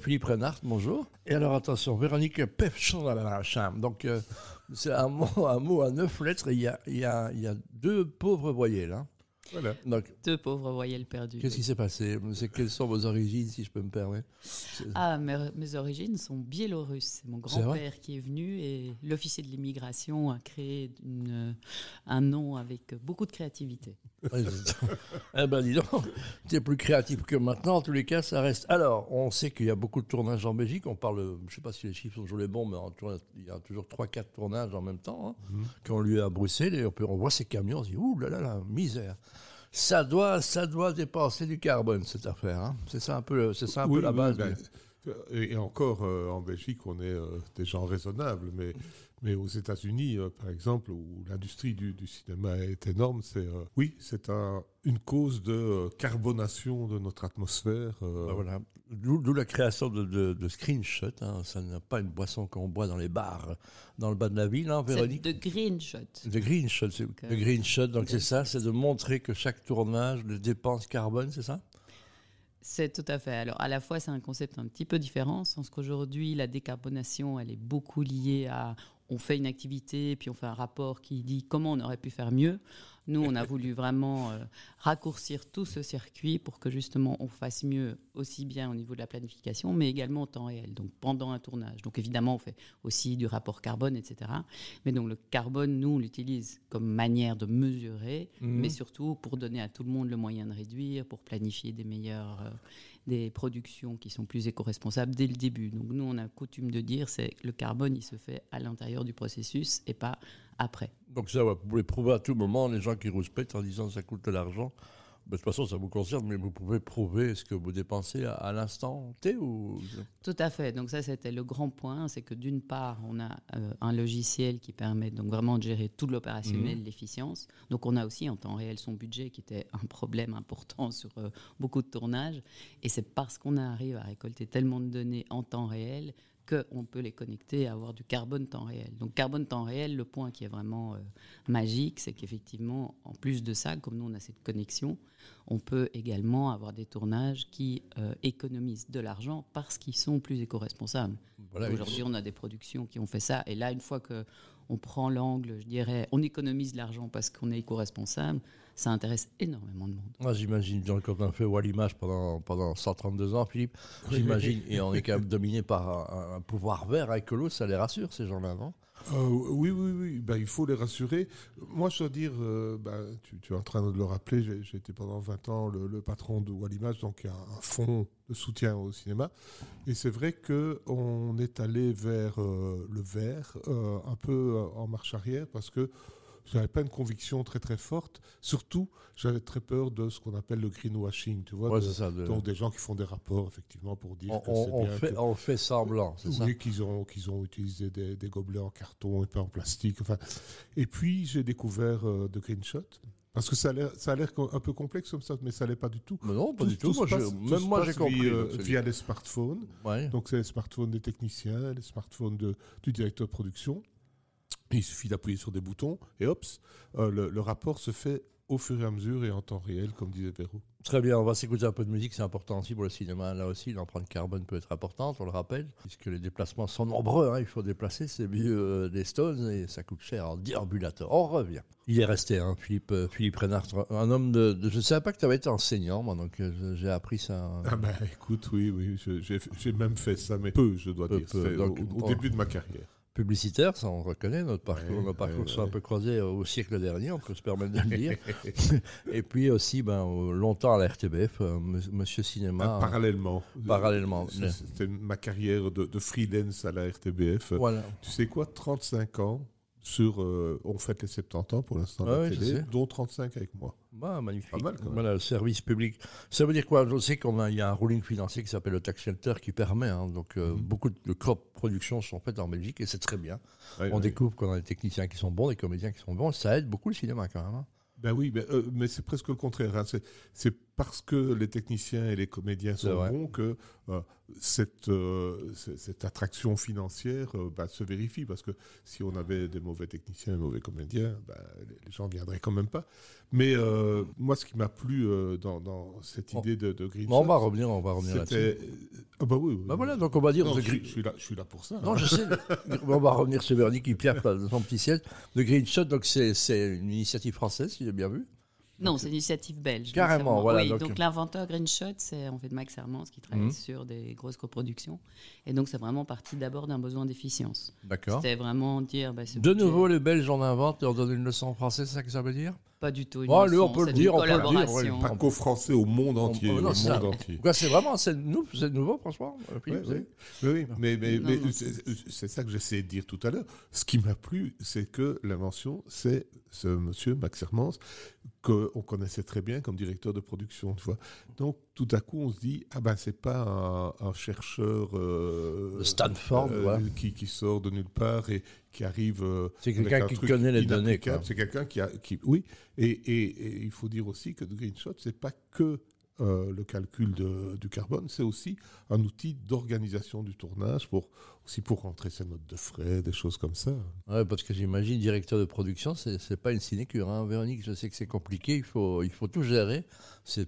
Philippe Renard, bonjour. Et alors attention, Véronique Pefchandalachin. Donc euh, c'est un mot, un mot à neuf lettres et il y a, il y a, il y a deux pauvres voyelles. Hein. Voilà. Donc, Deux pauvres voyelles perdues. qu'est-ce qui s'est passé? C'est- Quelles sont vos origines, si je peux me permettre? Ah, mes, mes origines sont biélorusses. C'est mon grand-père qui est venu et l'officier de l'immigration a créé une- un nom avec beaucoup de créativité. Eh ben dis donc, tu es plus créatif que maintenant, en tous les cas, ça reste. Alors, on sait qu'il y a beaucoup de tournages en Belgique, on parle, je ne sais pas si les chiffres sont toujours les bons, mais il y a toujours 3-4 tournages en même temps, hein, qui ont lieu à Bruxelles, et on, peut- on voit ces camions, on se dit, ouh là là là, misère. Ça doit, ça doit dépenser du carbone, cette affaire. hein. C'est ça un peu, c'est ça un peu la oui, base. ben, et et encore, euh, en Belgique, on est euh, des gens raisonnables, mais, mais aux États-Unis, euh, par exemple, où l'industrie du, du cinéma est énorme, c'est euh, oui, c'est un, une cause de euh, carbonation de notre atmosphère. euh, Ben voilà. D'où la création de, de, de screenshot. hein. Ça n'est pas une boisson qu'on boit dans les bars, dans le bas de la ville, hein, Véronique? de green shot. De green shot, c'est euh, green shot. Donc c'est ça, c'est de montrer que chaque tournage de dépense carbone, c'est ça? C'est tout à fait. Alors, à la fois, c'est un concept un petit peu différent, en sens qu'aujourd'hui, la décarbonation, elle est beaucoup liée à on fait une activité, puis on fait un rapport qui dit comment on aurait pu faire mieux. Nous, on a voulu vraiment euh, raccourcir tout ce circuit pour que justement on fasse mieux, aussi bien au niveau de la planification, mais également en temps réel, donc pendant un tournage. Donc évidemment, on fait aussi du rapport carbone, etc. Mais donc le carbone, nous, on l'utilise comme manière de mesurer, Mhm. mais surtout pour donner à tout le monde le moyen de réduire, pour planifier des meilleures, euh, des productions qui sont plus éco-responsables dès le début. Donc nous, on a coutume de dire, c'est que le carbone, il se fait à l'intérieur du processus et pas après. Donc ça, vous pouvez prouver à tout moment les gens qui rouspètent en disant ça coûte de l'argent. Ben, de toute façon, ça vous concerne, mais vous pouvez prouver ce que vous dépensez à, à l'instant T ou Tout à fait. Donc ça, c'était le grand point, c'est que d'une part, on a euh, un logiciel qui permet donc vraiment de gérer tout l'opérationnel, l'efficience. Donc on a aussi en temps réel son budget qui était un problème important sur euh, beaucoup de tournages. Et c'est parce qu'on arrive à récolter tellement de données en temps réel qu'on peut les connecter et avoir du carbone temps réel. Donc carbone temps réel, le point qui est vraiment euh, magique, c'est qu'effectivement, en plus de ça, comme nous on a cette connexion, on peut également avoir des tournages qui euh, économisent de l'argent parce qu'ils sont plus éco-responsables. Voilà, Aujourd'hui, on a des productions qui ont fait ça. Et là, une fois que on prend l'angle, je dirais, on économise de l'argent parce qu'on est éco-responsable, ça intéresse énormément de monde. Moi, j'imagine, genre, quand on fait Wallimage pendant, pendant 132 ans, Philippe, j'imagine, et on est quand même dominé par un, un pouvoir vert écolo, ça les rassure, ces gens-là, non? Euh, oui, oui, oui. Ben, il faut les rassurer. Moi, je dois dire, euh, ben, tu, es en train de le rappeler, j'ai été pendant 20 ans le, patron de Wallimage, donc il y a un fonds de soutien au cinéma. Et c'est vrai que on est allé vers euh, le vert, un peu en marche arrière, parce que j'avais pas une conviction très très forte. Surtout, j'avais très peur de ce qu'on appelle le greenwashing, tu vois. Ouais, de- c'est ça. de- donc des gens qui font des rapports, effectivement, pour dire on, que on- c'est on bien. fait, que- on fait semblant, c'est ça qu'ils ont, qu'ils ont utilisé des, des gobelets en carton et pas en plastique. Enfin, et puis j'ai découvert euh, de Greenshot. Parce que ça a l'air, ça a l'air co- un peu complexe comme ça, mais ça l'est pas du tout. Mais non, pas du tout. Moi, passe- même tout moi, j'ai compris. Via, les smartphones. Ouais. Donc c'est les smartphones des techniciens, les smartphones de, du directeur de production. Il suffit d'appuyer sur des boutons et hop, euh, le, le rapport se fait au fur et à mesure et en temps réel, comme disait Véro. Très bien, on va s'écouter un peu de musique, c'est important aussi pour le cinéma. Là aussi, l'empreinte carbone peut être importante, on le rappelle, puisque les déplacements sont nombreux. hein, il faut déplacer ces vieux euh, des Stones et ça coûte cher en déambulateur. On revient. Il est resté, hein, Philippe, euh, Philippe Reynard, un homme de, de- Je ne savais pas que tu avais été enseignant, moi, donc euh, j'ai appris ça. Ah ben écoute, oui, oui, j'ai même fait ça, mais peu, je dois Peu, dire. peu. C'est Donc, au, début de ma carrière. Publicitaire, ça on reconnaît, notre parcours, Ouais, nos parcours sont un peu croisés au siècle dernier, on peut se permettre de le dire. et puis aussi, ben, longtemps à la RTBF, euh, Monsieur Cinéma. Ah, parallèlement. parallèlement. Euh, C'était ma carrière de, de freelance à la RTBF. Voilà. Tu sais quoi, 35 ans sur. euh, on fête les 70 ans pour l'instant, Ah dont 35 avec moi. Bah, magnifique. Pas mal, quand même. Voilà, le service public. Ça veut dire quoi? Je sais qu'on a, il y a un ruling financier qui s'appelle le tax shelter qui permet. hein, donc, euh, Mhm. beaucoup de crop productions sont faites en Belgique et c'est très bien. On découvre qu'on a des techniciens qui sont bons, des comédiens qui sont bons. Ça aide beaucoup le cinéma quand même. hein. Ben oui, mais, euh, mais c'est presque le contraire. hein. C'est- parce que les techniciens et les comédiens sont bons que euh, cette, euh, cette attraction financière bah, se vérifie. Parce que si on avait des mauvais techniciens et mauvais comédiens, bah, les gens ne viendraient quand même pas. Mais moi, ce qui m'a plu dans, cette idée de, de Green On va revenir, on va revenir là-dessus. Ah bah oui, Bah voilà, donc on va dire. je, suis là, je suis là pour ça. Non, je sais. on va revenir sur Verdi qui pierre dans son petit ciel. De Green Shot, donc c'est une initiative française, si j'ai bien vu. Non, c'est une initiative belge. Carrément, voilà. Oui, donc, l'inventeur Greenshot, c'est en fait Max Hermans qui travaille mhm. sur des grosses coproductions. Et donc c'est vraiment parti d'abord d'un besoin d'efficience. D'accord. C'était vraiment dire. Bah, de nouveau, les Belges en inventent, leur donnent une leçon française, c'est ça que ça veut dire? Pas du tout. Une oh, on peut le dire, on peut le dire. Pas qu'au français, au monde entier. au monde entier. C'est vraiment, c'est nouveau, franchement. Oui, oui. mais, mais, mais c'est ça que j'essayais de dire tout à l'heure. Ce qui m'a plu, c'est que l'invention, c'est ce monsieur Max Hermans, qu'on connaissait très bien comme directeur de production. Tu vois. Donc, tout à coup, on se dit, ah ben, c'est pas un, chercheur euh, Stanford euh, qui, qui, sort de nulle part et qui arrive. Euh, c'est quelqu'un qui connaît les données. C'est quelqu'un qui a. Qui, oui, et, et, il faut dire aussi que Greenshot, c'est pas que euh, le calcul de, du carbone, c'est aussi un outil d'organisation du tournage pour aussi pour rentrer ses notes de frais, des choses comme ça. Ouais, parce que j'imagine directeur de production, c'est n'est pas une sinécure, hein, Véronique. Je sais que c'est compliqué, il faut il faut tout gérer. C'est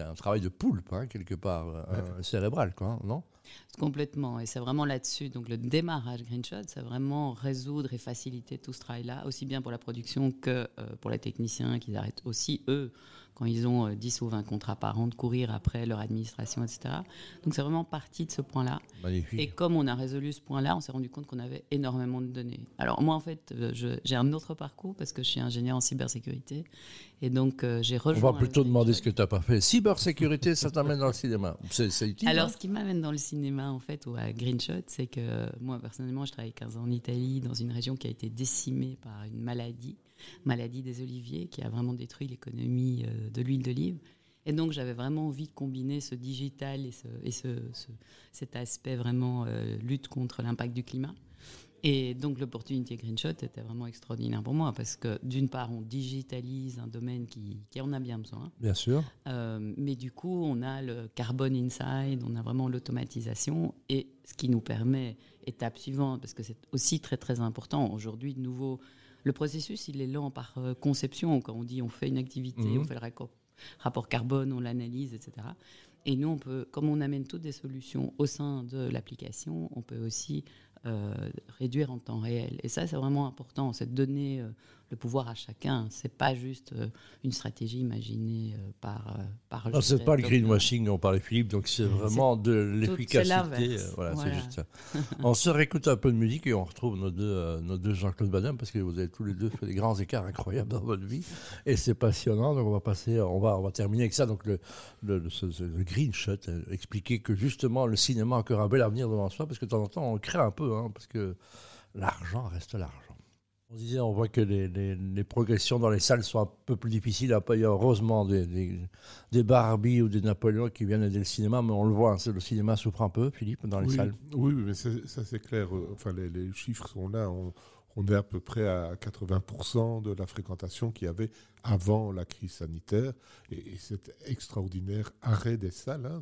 un travail de poulpe hein, quelque part, euh, cérébral, quoi, non? Complètement, et c'est vraiment là-dessus. Donc le démarrage Greenshot, c'est vraiment résoudre et faciliter tout ce travail-là, aussi bien pour la production que euh, pour les techniciens qui arrêtent aussi, eux, quand ils ont 10 euh, ou 20 contrats par an, de courir après leur administration, etc. Donc c'est vraiment parti de ce point-là. Et comme on a résolu ce point-là, on s'est rendu compte qu'on avait énormément de données. Alors moi, en fait, euh, j'ai un autre parcours parce que je suis ingénieur en cybersécurité. Et donc euh, j'ai rejoint... On va plutôt demander ce que tu n'as pas fait. Cybersécurité, ça t'amène dans le cinéma. C'est utile. Alors ce qui m'amène dans le cinéma, en fait, ou à Greenshot, c'est que moi, personnellement, je travaille 15 ans en Italie, dans une région qui a été décimée par une maladie maladie des oliviers qui a vraiment détruit l'économie euh, de l'huile d'olive. Et donc j'avais vraiment envie de combiner ce digital et, ce, et ce, cet aspect vraiment euh, lutte contre l'impact du climat. Et donc l'opportunité Greenshot était vraiment extraordinaire pour moi parce que d'une part on digitalise un domaine qui, qui en a bien besoin. Bien sûr. Euh, mais du coup on a le carbone inside, on a vraiment l'automatisation et ce qui nous permet, étape suivante, parce que c'est aussi très très important aujourd'hui de nouveau le processus, il est lent par euh, conception. Quand on dit on fait une activité, mhm. on fait le rapport carbone, on l'analyse, etc. Et nous, on peut, comme on amène toutes des solutions au sein de l'application, on peut aussi euh, réduire en temps réel. Et ça, c'est vraiment important, c'est de donner euh, le pouvoir à chacun. C'est pas juste euh, une stratégie imaginée par par. Non, c'est pas le greenwashing dont parlait Philippe, donc c'est vraiment de l'efficacité. voilà, c'est juste ça. on se réécoute un peu de musique et on retrouve nos deux, nos deux Jean-Claude Badin parce que vous avez tous les deux fait des grands écarts incroyables dans votre vie et c'est passionnant. Donc on va passer, on va on va terminer avec ça. Donc le le, le green shot, expliquer que justement le cinéma a encore un bel avenir devant soi parce que de temps en temps on crée un peu Hein, parce que l'argent reste l'argent. On disait, on voit que les, progressions dans les salles sont un peu plus difficiles. Il y a heureusement des, des, Barbie ou des Napoléons qui viennent aider le cinéma, mais on le voit, hein, le cinéma souffre un peu, Philippe, dans les salles. Oui, mais ça c'est clair. Enfin, les, chiffres sont là. On, on est à peu près à 80% de la fréquentation qu'il y avait avant la crise sanitaire. Et, cet extraordinaire arrêt des salles, hein,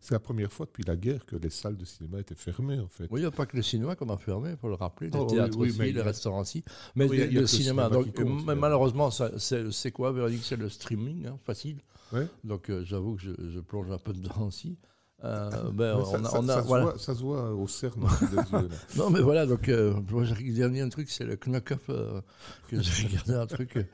c'est la première fois depuis la guerre que les salles de cinéma étaient fermées, en fait. Oui, il n'y a pas que le cinéma qu'on a fermé, il faut le rappeler, les oh, théâtres aussi, les restaurants aussi. Mais le, cinéma, donc, malheureusement, c'est quoi, Véronique? C'est le streaming, hein, facile. Donc euh, j'avoue que je, je, plonge un peu dedans aussi. Euh, ben, on a, on a, ça, voilà. se voit, ça, se voit, au cercle non, mais voilà, donc, euh, j'ai regardé un truc, c'est le knock-up, euh, que j'ai regardé un truc. Euh,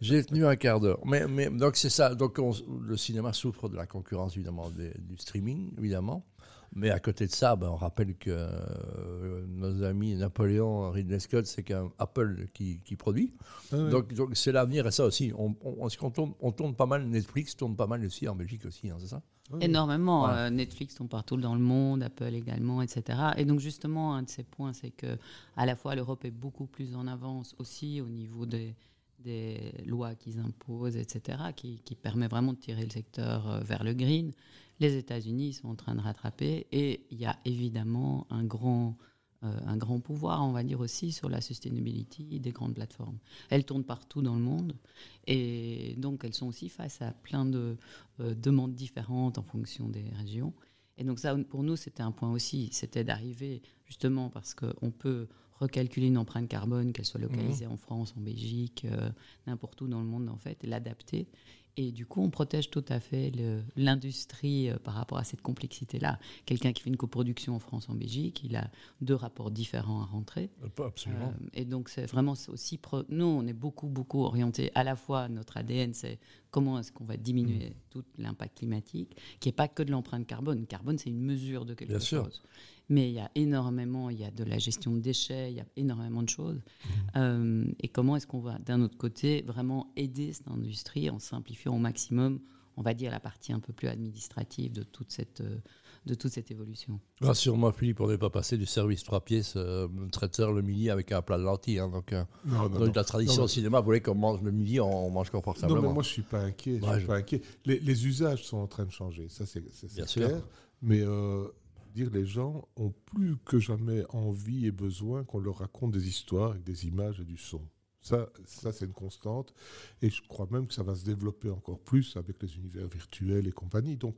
j'ai tenu un quart d'heure. Mais, mais, donc, c'est ça. Donc, le cinéma souffre de la concurrence, évidemment, du streaming, évidemment. Mais à côté de ça, ben, on rappelle que euh, nos amis Napoléon, Ridley Scott, c'est qu'un Apple qui, qui produit. Ah donc, donc c'est l'avenir et ça aussi. On, on, on, tourne, on, tourne, pas mal, Netflix tourne pas mal aussi en Belgique aussi, hein, c'est ça? Énormément. Euh, Netflix tourne partout dans le monde, Apple également, etc. Et donc justement, un de ces points, c'est que à la fois l'Europe est beaucoup plus en avance aussi au niveau des, des lois qu'ils imposent, etc., qui, qui, permet vraiment de tirer le secteur euh, vers le green. Les États-Unis sont en train de rattraper et il y a évidemment un grand un grand pouvoir, on va dire aussi, sur la sustainability des grandes plateformes. Elles tournent partout dans le monde et donc elles sont aussi face à plein de demandes différentes en fonction des régions. Et donc ça, pour nous, c'était un point aussi, c'était d'arriver justement parce qu'on peut recalculer une empreinte carbone, qu'elle soit localisée mmh. en France, en Belgique, n'importe où dans le monde en fait, et l'adapter. Et du coup, on protège tout à fait l'industrie euh, par rapport à cette complexité-là. Quelqu'un qui fait une coproduction en France, en Belgique, il a deux rapports différents à rentrer. Euh, absolument. Euh, et donc, c'est vraiment aussi. Nous, on est beaucoup, beaucoup orienté à la fois, notre ADN, c'est comment est-ce qu'on va diminuer mmh. tout l'impact climatique, qui n'est pas que de l'empreinte carbone. Carbone, c'est une mesure de quelque Bien chose. Sûr. Mais il y a énormément, il y a de la gestion de déchets, il y a énormément de choses. Mmh. Euh, et comment est-ce qu'on va, d'un autre côté, vraiment aider cette industrie en simplifiant au maximum, on va dire, la partie un peu plus administrative de toute cette, euh, de toute cette évolution? Rassure-moi, Philippe, on n'est pas passé du service trois pièces, euh, traiteur le midi avec un plat de lentilles. Hein, donc, non, non, la tradition au cinéma voulait qu'on mange le midi, on mange confortablement. Non, mais moi, je ne suis pas inquiet. Je suis pas inquiet. Les, les, usages sont en train de changer, ça c'est clair. Sûr. Mais dire les gens ont plus que jamais envie et besoin qu'on leur raconte des histoires avec des images et du son. Ça, ça c'est une constante. Et je crois même que ça va se développer encore plus avec les univers virtuels et compagnie. Donc,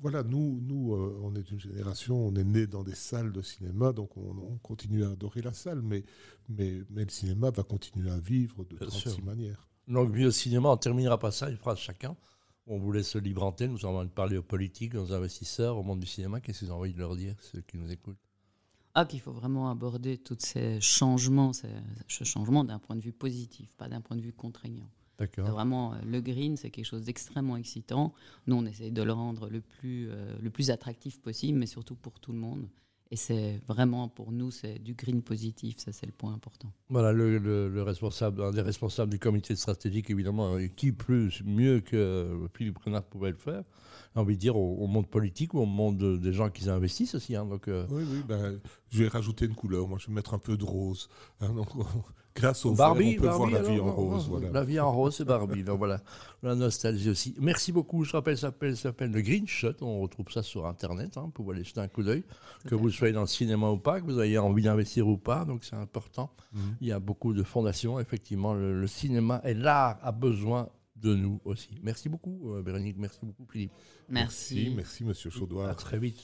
voilà, nous, nous euh, on est une génération, on est né dans des salles de cinéma, donc on, continue à adorer la salle, mais, mais, mais, le cinéma va continuer à vivre de 36 manières. Donc, le cinéma, on terminera pas ça, une phrase chacun. On vous laisse libre antenne, nous avons parler aux politiques, aux investisseurs, au monde du cinéma. Qu'est-ce que vous avez envie de leur dire, ceux qui nous écoutent? Ah, qu'il faut vraiment aborder tous ces changements, ce changement d'un point de vue positif, pas d'un point de vue contraignant. D'accord. Vraiment, euh, le green, c'est quelque chose d'extrêmement excitant. Nous, on essaie de le rendre le plus, euh, le plus attractif possible, mais surtout pour tout le monde. Et c'est vraiment pour nous, c'est du green positif, ça c'est le point important. Voilà, le, responsable, un des responsables du comité stratégique, évidemment, qui plus, mieux que Philippe Renard pouvait le faire, envie de dire au, monde politique ou au monde des gens qui investissent aussi. Hein, donc, euh. Oui, oui, ben, je vais rajouter une couleur, moi je vais mettre un peu de rose. Hein, donc, Grâce au Barbie, on peut voir la vie en rose. Voilà. La vie en rose, c'est Barbie. donc voilà, la nostalgie aussi. Merci beaucoup. Je rappelle, ça s'appelle le Green Shot. On retrouve ça sur Internet. Hein, pour aller jeter un coup d'œil. Que vous soyez dans le cinéma ou pas, que vous ayez envie d'investir ou pas. Donc c'est important. Mhm. Il y a beaucoup de fondations. Effectivement, le, cinéma et l'art a besoin de nous aussi. Merci beaucoup, euh, Bérénique. Merci beaucoup, Philippe. Merci. Merci, merci Monsieur Chaudoir. À très vite.